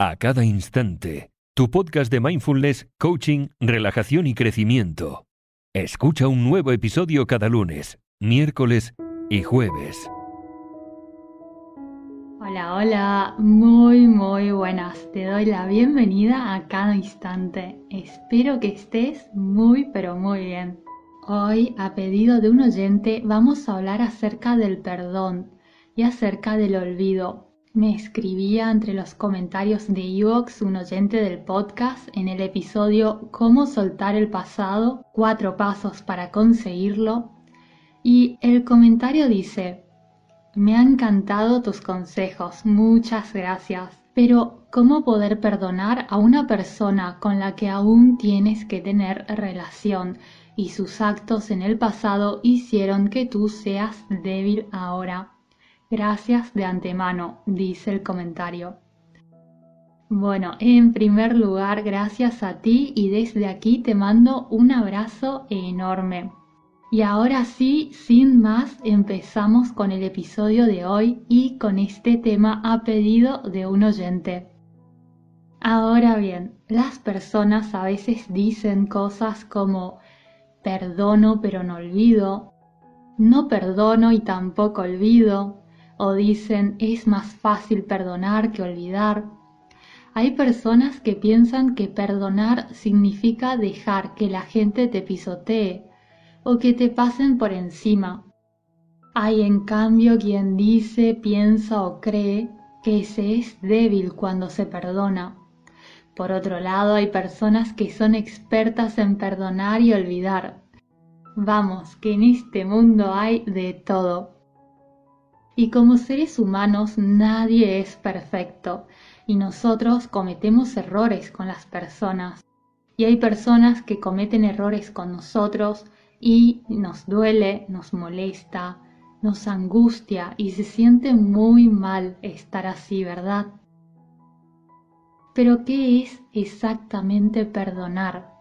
a cada instante. Tu podcast de mindfulness, coaching, relajación y crecimiento. Escucha un nuevo episodio cada lunes, miércoles y jueves. Hola, hola, muy, muy buenas. Te doy la bienvenida a cada instante. Espero que estés muy, pero muy bien. Hoy, a pedido de un oyente, vamos a hablar acerca del perdón y acerca del olvido. Me escribía entre los comentarios de Evox un oyente del podcast en el episodio Cómo soltar el pasado, cuatro pasos para conseguirlo. Y el comentario dice, me han encantado tus consejos, muchas gracias. Pero, ¿cómo poder perdonar a una persona con la que aún tienes que tener relación? y sus actos en el pasado hicieron que tú seas débil ahora. Gracias de antemano, dice el comentario. Bueno, en primer lugar, gracias a ti y desde aquí te mando un abrazo enorme. Y ahora sí, sin más, empezamos con el episodio de hoy y con este tema a pedido de un oyente. Ahora bien, las personas a veces dicen cosas como perdono pero no olvido, no perdono y tampoco olvido, o dicen es más fácil perdonar que olvidar. Hay personas que piensan que perdonar significa dejar que la gente te pisotee o que te pasen por encima. Hay en cambio quien dice, piensa o cree que se es débil cuando se perdona por otro lado, hay personas que son expertas en perdonar y olvidar. Vamos, que en este mundo hay de todo. Y como seres humanos nadie es perfecto y nosotros cometemos errores con las personas. Y hay personas que cometen errores con nosotros y nos duele, nos molesta, nos angustia y se siente muy mal estar así, ¿verdad? Pero ¿qué es exactamente perdonar?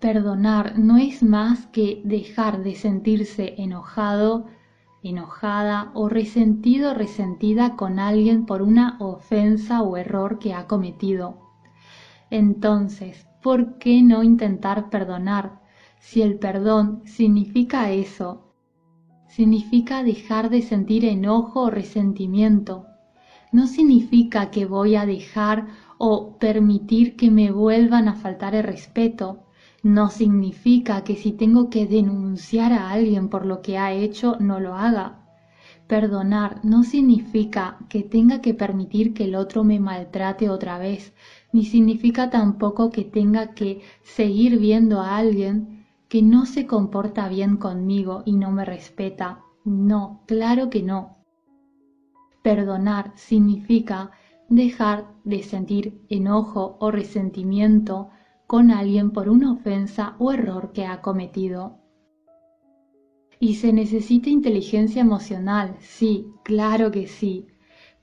Perdonar no es más que dejar de sentirse enojado, enojada o resentido, resentida con alguien por una ofensa o error que ha cometido. Entonces, ¿por qué no intentar perdonar si el perdón significa eso? Significa dejar de sentir enojo o resentimiento. No significa que voy a dejar o permitir que me vuelvan a faltar el respeto. No significa que si tengo que denunciar a alguien por lo que ha hecho, no lo haga. Perdonar no significa que tenga que permitir que el otro me maltrate otra vez, ni significa tampoco que tenga que seguir viendo a alguien que no se comporta bien conmigo y no me respeta. No, claro que no. Perdonar significa dejar de sentir enojo o resentimiento con alguien por una ofensa o error que ha cometido. Y se necesita inteligencia emocional, sí, claro que sí,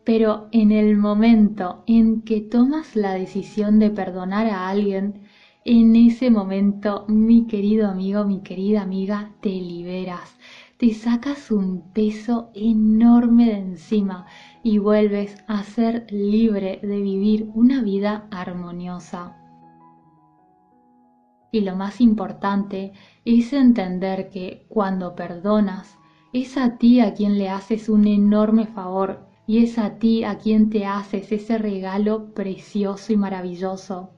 pero en el momento en que tomas la decisión de perdonar a alguien, en ese momento, mi querido amigo, mi querida amiga, te liberas, te sacas un peso enorme de encima y vuelves a ser libre de vivir una vida armoniosa. Y lo más importante es entender que cuando perdonas, es a ti a quien le haces un enorme favor y es a ti a quien te haces ese regalo precioso y maravilloso.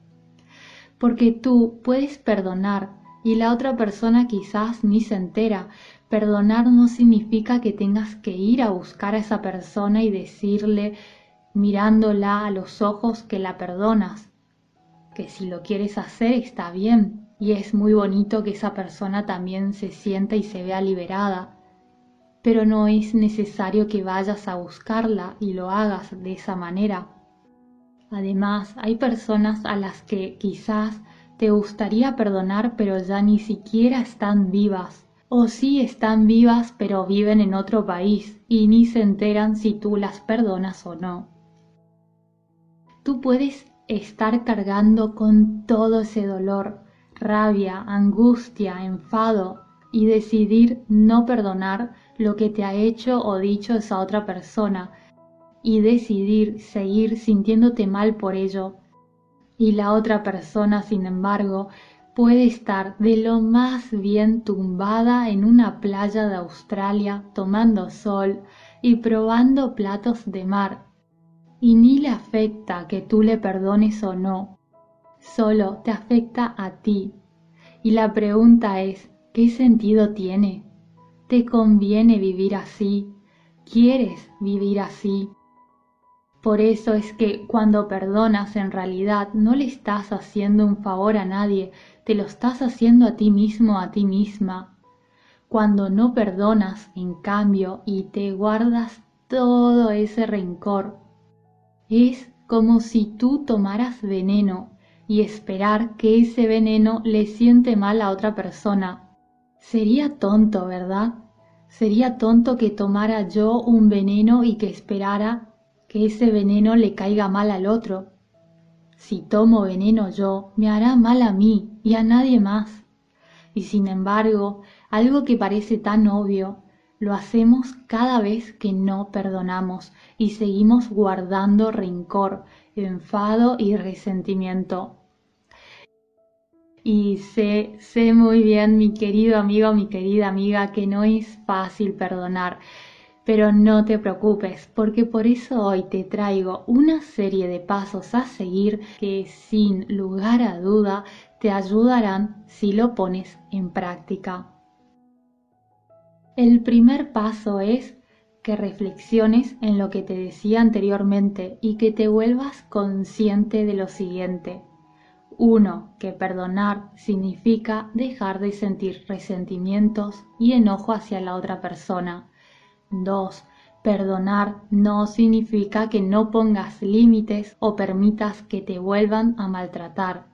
Porque tú puedes perdonar y la otra persona quizás ni se entera, Perdonar no significa que tengas que ir a buscar a esa persona y decirle mirándola a los ojos que la perdonas, que si lo quieres hacer está bien y es muy bonito que esa persona también se sienta y se vea liberada, pero no es necesario que vayas a buscarla y lo hagas de esa manera. Además, hay personas a las que quizás te gustaría perdonar pero ya ni siquiera están vivas o sí están vivas pero viven en otro país y ni se enteran si tú las perdonas o no. Tú puedes estar cargando con todo ese dolor, rabia, angustia, enfado y decidir no perdonar lo que te ha hecho o dicho esa otra persona y decidir seguir sintiéndote mal por ello. Y la otra persona, sin embargo, puede estar de lo más bien tumbada en una playa de Australia tomando sol y probando platos de mar. Y ni le afecta que tú le perdones o no, solo te afecta a ti. Y la pregunta es, ¿qué sentido tiene? ¿Te conviene vivir así? ¿Quieres vivir así? Por eso es que cuando perdonas en realidad no le estás haciendo un favor a nadie, te lo estás haciendo a ti mismo, a ti misma. Cuando no perdonas, en cambio, y te guardas todo ese rencor, es como si tú tomaras veneno y esperar que ese veneno le siente mal a otra persona. Sería tonto, ¿verdad? Sería tonto que tomara yo un veneno y que esperara que ese veneno le caiga mal al otro. Si tomo veneno yo, me hará mal a mí y a nadie más. Y sin embargo, algo que parece tan obvio, lo hacemos cada vez que no perdonamos y seguimos guardando rencor, enfado y resentimiento. Y sé, sé muy bien, mi querido amigo, mi querida amiga, que no es fácil perdonar pero no te preocupes, porque por eso hoy te traigo una serie de pasos a seguir que sin lugar a duda te ayudarán si lo pones en práctica. El primer paso es que reflexiones en lo que te decía anteriormente y que te vuelvas consciente de lo siguiente. Uno, Que perdonar significa dejar de sentir resentimientos y enojo hacia la otra persona 2. Perdonar no significa que no pongas límites o permitas que te vuelvan a maltratar.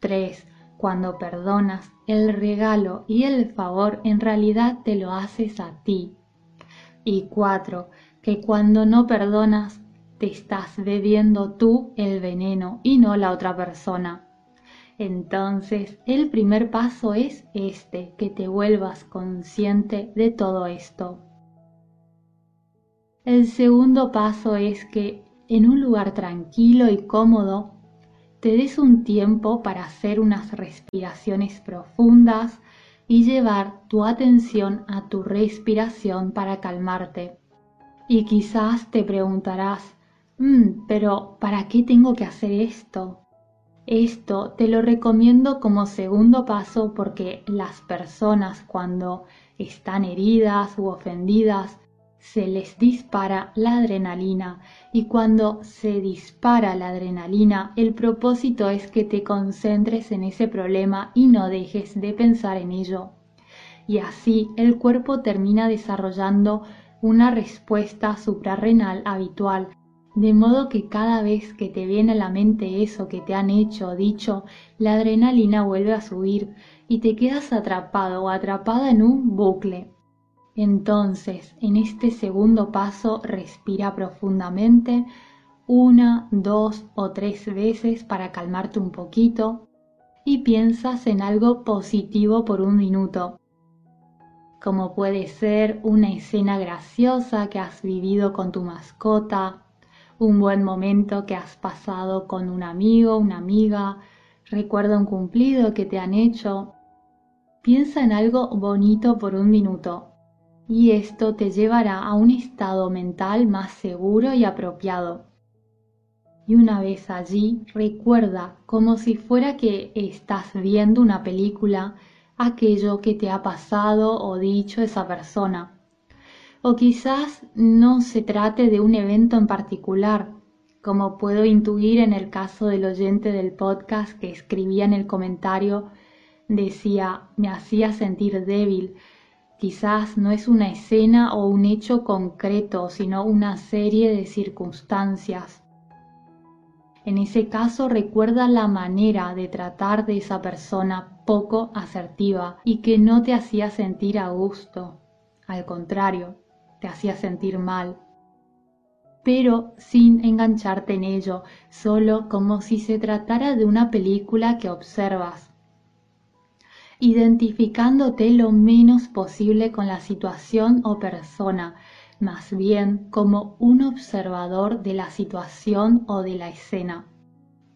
3. Cuando perdonas, el regalo y el favor en realidad te lo haces a ti. Y 4. Que cuando no perdonas, te estás bebiendo tú el veneno y no la otra persona. Entonces, el primer paso es este, que te vuelvas consciente de todo esto. El segundo paso es que en un lugar tranquilo y cómodo te des un tiempo para hacer unas respiraciones profundas y llevar tu atención a tu respiración para calmarte. Y quizás te preguntarás, mm, pero ¿para qué tengo que hacer esto? Esto te lo recomiendo como segundo paso porque las personas cuando están heridas u ofendidas se les dispara la adrenalina. Y cuando se dispara la adrenalina el propósito es que te concentres en ese problema y no dejes de pensar en ello. Y así el cuerpo termina desarrollando una respuesta suprarrenal habitual, de modo que cada vez que te viene a la mente eso que te han hecho o dicho, la adrenalina vuelve a subir y te quedas atrapado o atrapada en un bucle entonces, en este segundo paso, respira profundamente una, dos o tres veces para calmarte un poquito y piensas en algo positivo por un minuto, como puede ser una escena graciosa que has vivido con tu mascota, un buen momento que has pasado con un amigo, una amiga, recuerda un cumplido que te han hecho. Piensa en algo bonito por un minuto y esto te llevará a un estado mental más seguro y apropiado. Y una vez allí, recuerda como si fuera que estás viendo una película aquello que te ha pasado o dicho esa persona. O quizás no se trate de un evento en particular, como puedo intuir en el caso del oyente del podcast que escribía en el comentario, decía, me hacía sentir débil, Quizás no es una escena o un hecho concreto, sino una serie de circunstancias. En ese caso recuerda la manera de tratar de esa persona poco asertiva y que no te hacía sentir a gusto. Al contrario, te hacía sentir mal. Pero sin engancharte en ello, solo como si se tratara de una película que observas identificándote lo menos posible con la situación o persona, más bien como un observador de la situación o de la escena.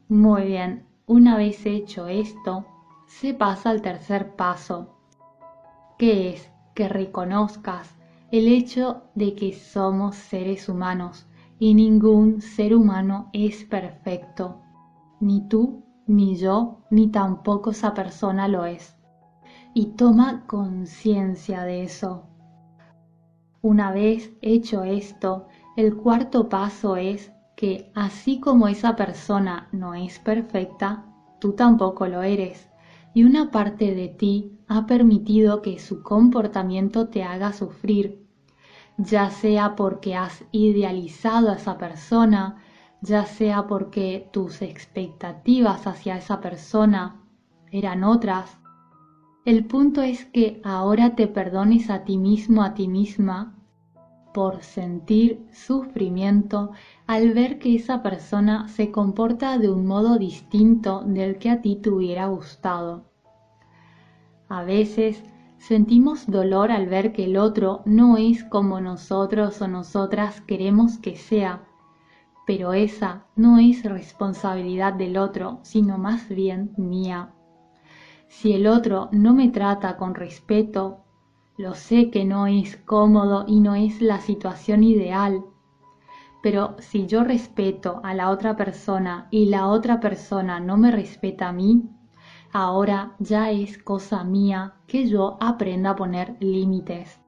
Muy bien, una vez hecho esto, se pasa al tercer paso, que es que reconozcas el hecho de que somos seres humanos y ningún ser humano es perfecto, ni tú, ni yo, ni tampoco esa persona lo es. Y toma conciencia de eso. Una vez hecho esto, el cuarto paso es que así como esa persona no es perfecta, tú tampoco lo eres. Y una parte de ti ha permitido que su comportamiento te haga sufrir, ya sea porque has idealizado a esa persona, ya sea porque tus expectativas hacia esa persona eran otras. El punto es que ahora te perdones a ti mismo, a ti misma, por sentir sufrimiento al ver que esa persona se comporta de un modo distinto del que a ti te hubiera gustado. A veces sentimos dolor al ver que el otro no es como nosotros o nosotras queremos que sea, pero esa no es responsabilidad del otro, sino más bien mía. Si el otro no me trata con respeto, lo sé que no es cómodo y no es la situación ideal, pero si yo respeto a la otra persona y la otra persona no me respeta a mí, ahora ya es cosa mía que yo aprenda a poner límites.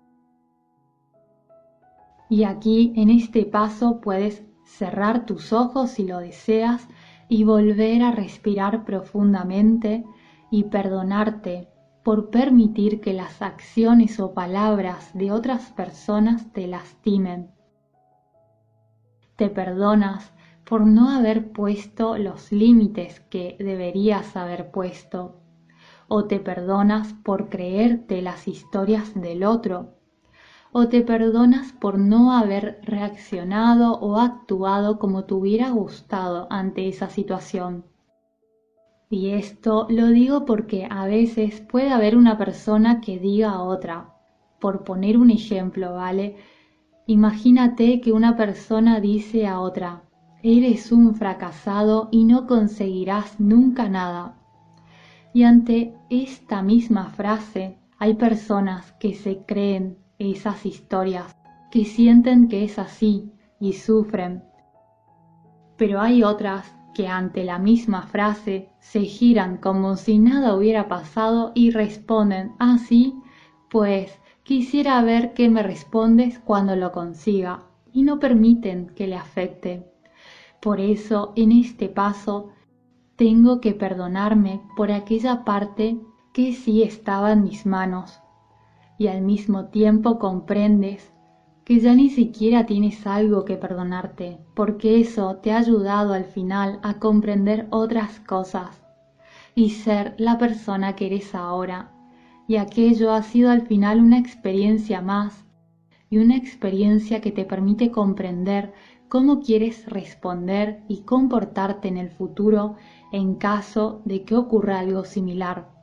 Y aquí en este paso puedes cerrar tus ojos si lo deseas y volver a respirar profundamente y perdonarte por permitir que las acciones o palabras de otras personas te lastimen. Te perdonas por no haber puesto los límites que deberías haber puesto, o te perdonas por creerte las historias del otro, o te perdonas por no haber reaccionado o actuado como te hubiera gustado ante esa situación. Y esto lo digo porque a veces puede haber una persona que diga a otra, por poner un ejemplo, ¿vale? Imagínate que una persona dice a otra, eres un fracasado y no conseguirás nunca nada. Y ante esta misma frase hay personas que se creen esas historias, que sienten que es así y sufren. Pero hay otras que ante la misma frase se giran como si nada hubiera pasado y responden así, ah, pues quisiera ver qué me respondes cuando lo consiga y no permiten que le afecte. Por eso en este paso tengo que perdonarme por aquella parte que sí estaba en mis manos y al mismo tiempo comprendes que ya ni siquiera tienes algo que perdonarte, porque eso te ha ayudado al final a comprender otras cosas y ser la persona que eres ahora. Y aquello ha sido al final una experiencia más y una experiencia que te permite comprender cómo quieres responder y comportarte en el futuro en caso de que ocurra algo similar.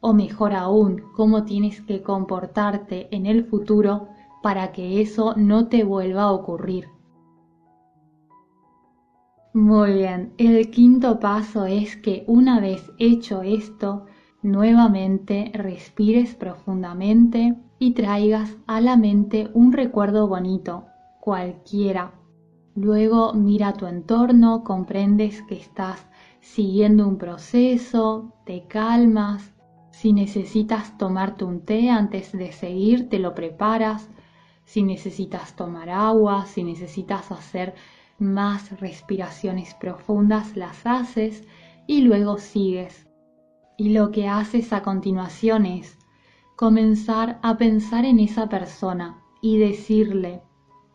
O mejor aún, cómo tienes que comportarte en el futuro para que eso no te vuelva a ocurrir. Muy bien, el quinto paso es que una vez hecho esto, nuevamente respires profundamente y traigas a la mente un recuerdo bonito, cualquiera. Luego mira tu entorno, comprendes que estás siguiendo un proceso, te calmas. Si necesitas tomarte un té antes de seguir, te lo preparas. Si necesitas tomar agua, si necesitas hacer más respiraciones profundas, las haces y luego sigues. Y lo que haces a continuación es comenzar a pensar en esa persona y decirle,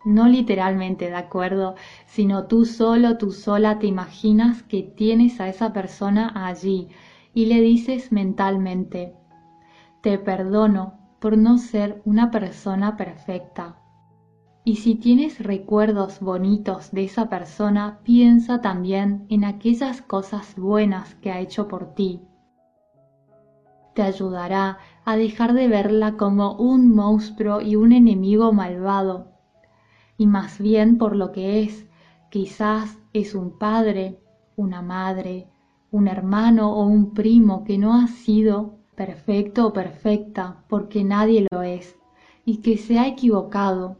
no literalmente, ¿de acuerdo? Sino tú solo, tú sola te imaginas que tienes a esa persona allí y le dices mentalmente, te perdono por no ser una persona perfecta. Y si tienes recuerdos bonitos de esa persona, piensa también en aquellas cosas buenas que ha hecho por ti. Te ayudará a dejar de verla como un monstruo y un enemigo malvado, y más bien por lo que es, quizás es un padre, una madre, un hermano o un primo que no ha sido perfecto o perfecta porque nadie lo es y que se ha equivocado.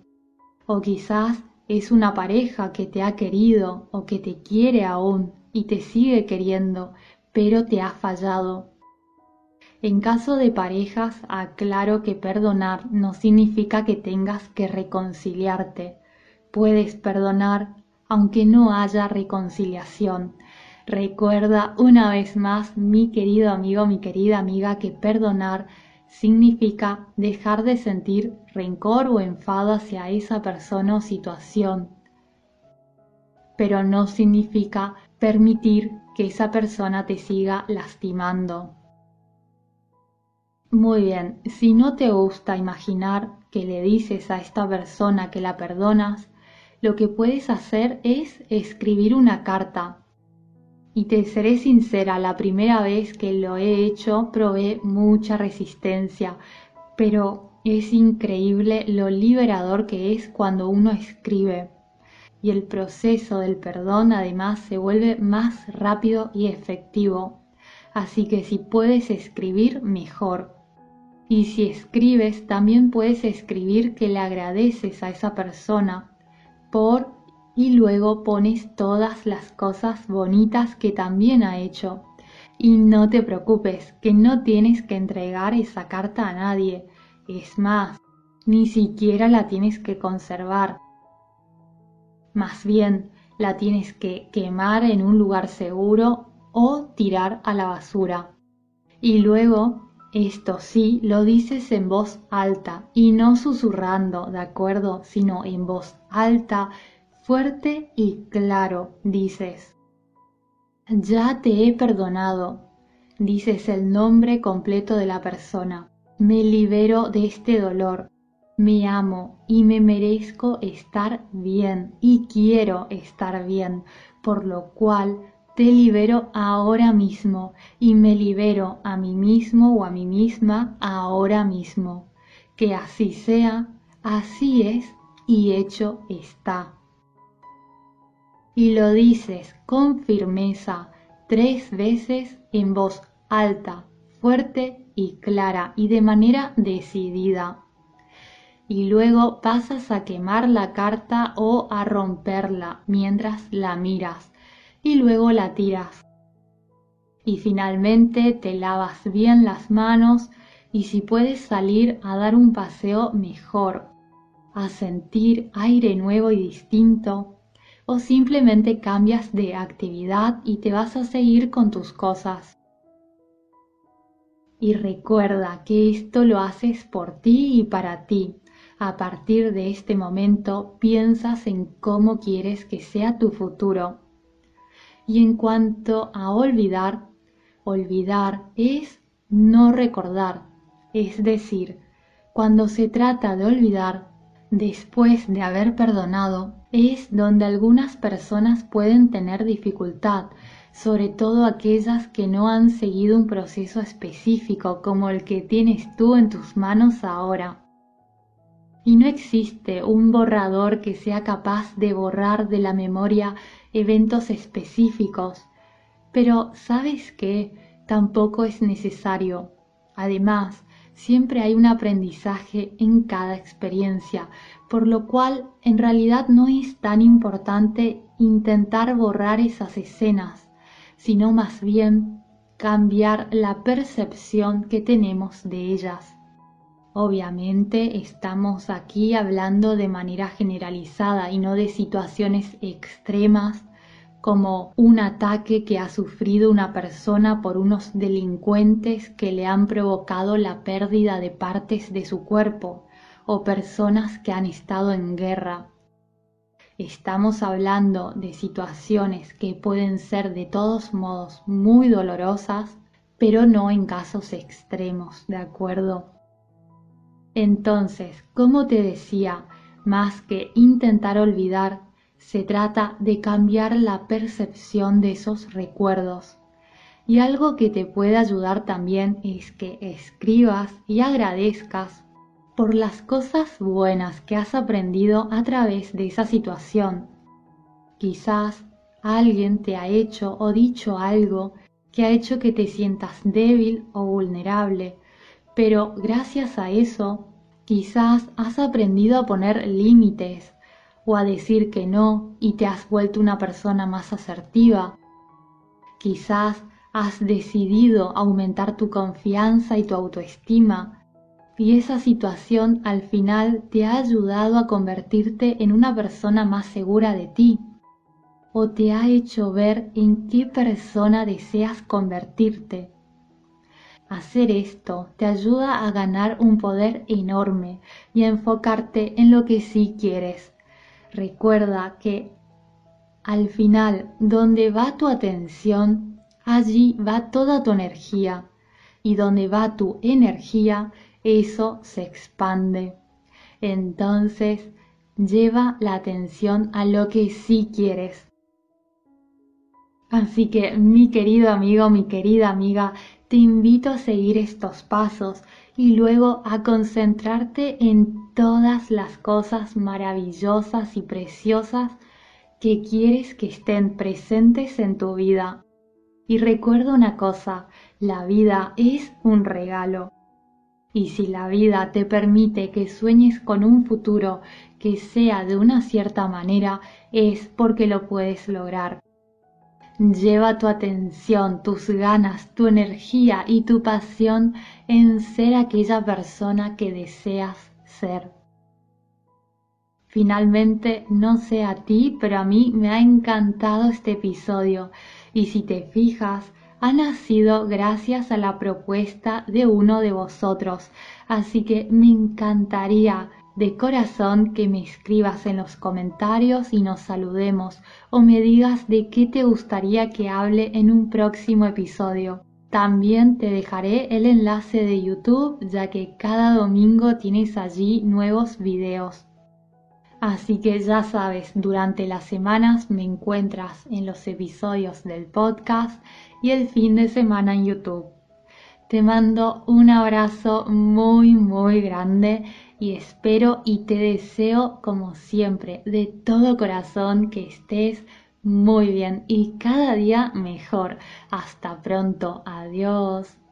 O quizás es una pareja que te ha querido o que te quiere aún y te sigue queriendo, pero te ha fallado. En caso de parejas, aclaro que perdonar no significa que tengas que reconciliarte. Puedes perdonar aunque no haya reconciliación. Recuerda una vez más, mi querido amigo, mi querida amiga, que perdonar significa dejar de sentir rencor o enfado hacia esa persona o situación, pero no significa permitir que esa persona te siga lastimando. Muy bien, si no te gusta imaginar que le dices a esta persona que la perdonas, lo que puedes hacer es escribir una carta. Y te seré sincera, la primera vez que lo he hecho probé mucha resistencia, pero es increíble lo liberador que es cuando uno escribe. Y el proceso del perdón además se vuelve más rápido y efectivo. Así que si puedes escribir, mejor. Y si escribes, también puedes escribir que le agradeces a esa persona por y luego pones todas las cosas bonitas que también ha hecho. Y no te preocupes, que no tienes que entregar esa carta a nadie. Es más, ni siquiera la tienes que conservar. Más bien, la tienes que quemar en un lugar seguro o tirar a la basura. Y luego, esto sí, lo dices en voz alta y no susurrando, ¿de acuerdo? Sino en voz alta, fuerte y claro, dices. Ya te he perdonado, dices el nombre completo de la persona. Me libero de este dolor. Me amo y me merezco estar bien y quiero estar bien, por lo cual te libero ahora mismo y me libero a mí mismo o a mí misma ahora mismo. Que así sea, así es y hecho está. Y lo dices con firmeza tres veces en voz alta, fuerte y clara y de manera decidida. Y luego pasas a quemar la carta o a romperla mientras la miras y luego la tiras. Y finalmente te lavas bien las manos y si puedes salir a dar un paseo mejor a sentir aire nuevo y distinto, o simplemente cambias de actividad y te vas a seguir con tus cosas. Y recuerda que esto lo haces por ti y para ti. A partir de este momento piensas en cómo quieres que sea tu futuro. Y en cuanto a olvidar, olvidar es no recordar. Es decir, cuando se trata de olvidar, después de haber perdonado, es donde algunas personas pueden tener dificultad, sobre todo aquellas que no han seguido un proceso específico como el que tienes tú en tus manos ahora. Y no existe un borrador que sea capaz de borrar de la memoria eventos específicos, pero ¿sabes qué? Tampoco es necesario. Además, siempre hay un aprendizaje en cada experiencia, por lo cual en realidad no es tan importante intentar borrar esas escenas, sino más bien cambiar la percepción que tenemos de ellas. Obviamente estamos aquí hablando de manera generalizada y no de situaciones extremas como un ataque que ha sufrido una persona por unos delincuentes que le han provocado la pérdida de partes de su cuerpo o personas que han estado en guerra. Estamos hablando de situaciones que pueden ser de todos modos muy dolorosas, pero no en casos extremos, ¿de acuerdo? Entonces, como te decía, más que intentar olvidar, se trata de cambiar la percepción de esos recuerdos. Y algo que te puede ayudar también es que escribas y agradezcas por las cosas buenas que has aprendido a través de esa situación. Quizás alguien te ha hecho o dicho algo que ha hecho que te sientas débil o vulnerable, pero gracias a eso quizás has aprendido a poner límites o a decir que no y te has vuelto una persona más asertiva. Quizás has decidido aumentar tu confianza y tu autoestima y esa situación al final te ha ayudado a convertirte en una persona más segura de ti o te ha hecho ver en qué persona deseas convertirte. Hacer esto te ayuda a ganar un poder enorme y a enfocarte en lo que sí quieres. Recuerda que al final, donde va tu atención, allí va toda tu energía. Y donde va tu energía, eso se expande. Entonces, lleva la atención a lo que sí quieres. Así que, mi querido amigo, mi querida amiga, te invito a seguir estos pasos y luego a concentrarte en todas las cosas maravillosas y preciosas que quieres que estén presentes en tu vida. Y recuerda una cosa, la vida es un regalo. Y si la vida te permite que sueñes con un futuro que sea de una cierta manera, es porque lo puedes lograr. Lleva tu atención, tus ganas, tu energía y tu pasión en ser aquella persona que deseas ser. Finalmente, no sé a ti, pero a mí me ha encantado este episodio y si te fijas, ha nacido gracias a la propuesta de uno de vosotros, así que me encantaría de corazón que me escribas en los comentarios y nos saludemos o me digas de qué te gustaría que hable en un próximo episodio. También te dejaré el enlace de YouTube ya que cada domingo tienes allí nuevos videos. Así que ya sabes, durante las semanas me encuentras en los episodios del podcast y el fin de semana en YouTube. Te mando un abrazo muy muy grande y espero y te deseo como siempre de todo corazón que estés muy bien y cada día mejor. Hasta pronto. Adiós.